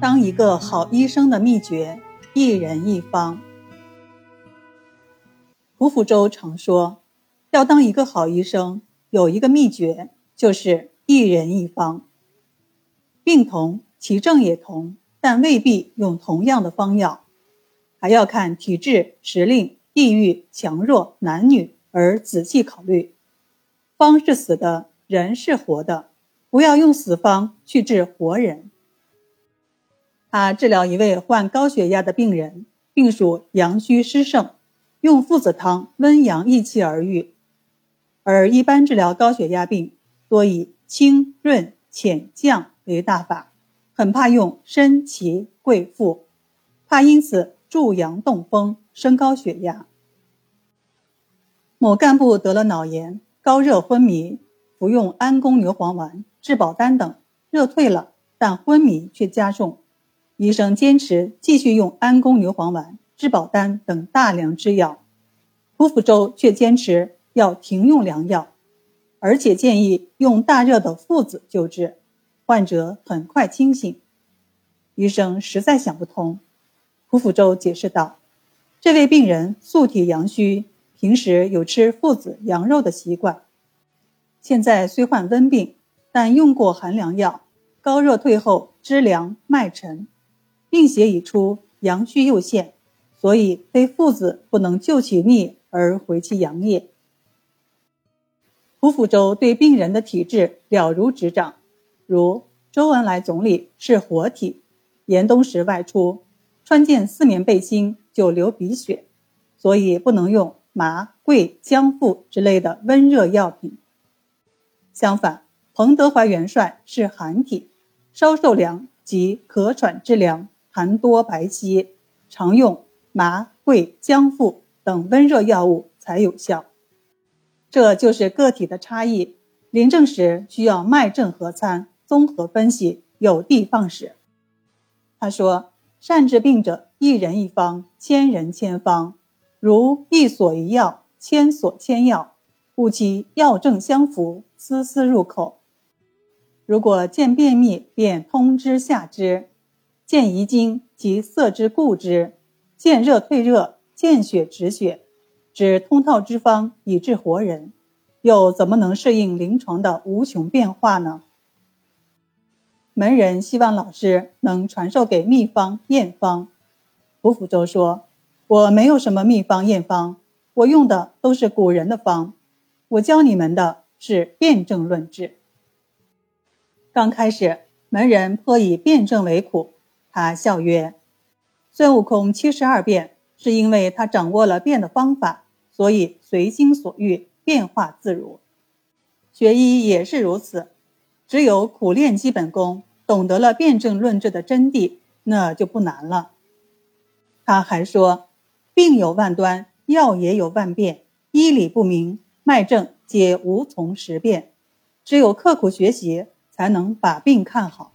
当一个好医生的秘诀，一人一方。胡福州常说，要当一个好医生，有一个秘诀，就是一人一方。病同，其症也同，但未必用同样的方药，还要看体质、时令、地域、强弱、男女而仔细考虑。方是死的，人是活的，不要用死方去治活人。他治疗一位患高血压的病人，病属阳虚湿盛，用附子汤温阳益气而愈。而一般治疗高血压病，多以清润浅降为大法，很怕用参芪桂附，怕因此助阳动风，升高血压。某干部得了脑炎，高热昏迷，服用安宫牛黄丸、治保丹等，热退了，但昏迷却加重。医生坚持继续用安宫牛黄丸、治保丹等大量之药，胡福州却坚持要停用良药，而且建议用大热的附子救治，患者很快清醒。医生实在想不通，胡福州解释道：“这位病人素体阳虚，平时有吃附子羊肉的习惯，现在虽患温病，但用过寒凉药，高热退后，知凉脉沉。”病邪已出，阳虚又现，所以非父子不能救其逆而回其阳也。胡福州对病人的体质了如指掌，如周恩来总理是活体，严冬时外出，穿件四棉背心就流鼻血，所以不能用麻桂姜附之类的温热药品。相反，彭德怀元帅是寒体，稍受凉即咳喘之凉。痰多白稀，常用麻桂姜附等温热药物才有效。这就是个体的差异。临证时需要脉证合参，综合分析，有的放矢。他说：“善治病者，一人一方，千人千方。如一所一药，千所千药，故其药证相符，丝丝入口。如果见便秘，便通之下之。”见遗精即色之固之，见热退热，见血止血，指通套之方以治活人，又怎么能适应临床的无穷变化呢？门人希望老师能传授给秘方验方。胡福州说：“我没有什么秘方验方，我用的都是古人的方，我教你们的是辩证论治。”刚开始，门人颇以辩证为苦。他笑曰：“孙悟空七十二变，是因为他掌握了变的方法，所以随心所欲，变化自如。学医也是如此，只有苦练基本功，懂得了辩证论治的真谛，那就不难了。”他还说：“病有万端，药也有万变，医理不明，脉证皆无从识辨。只有刻苦学习，才能把病看好。”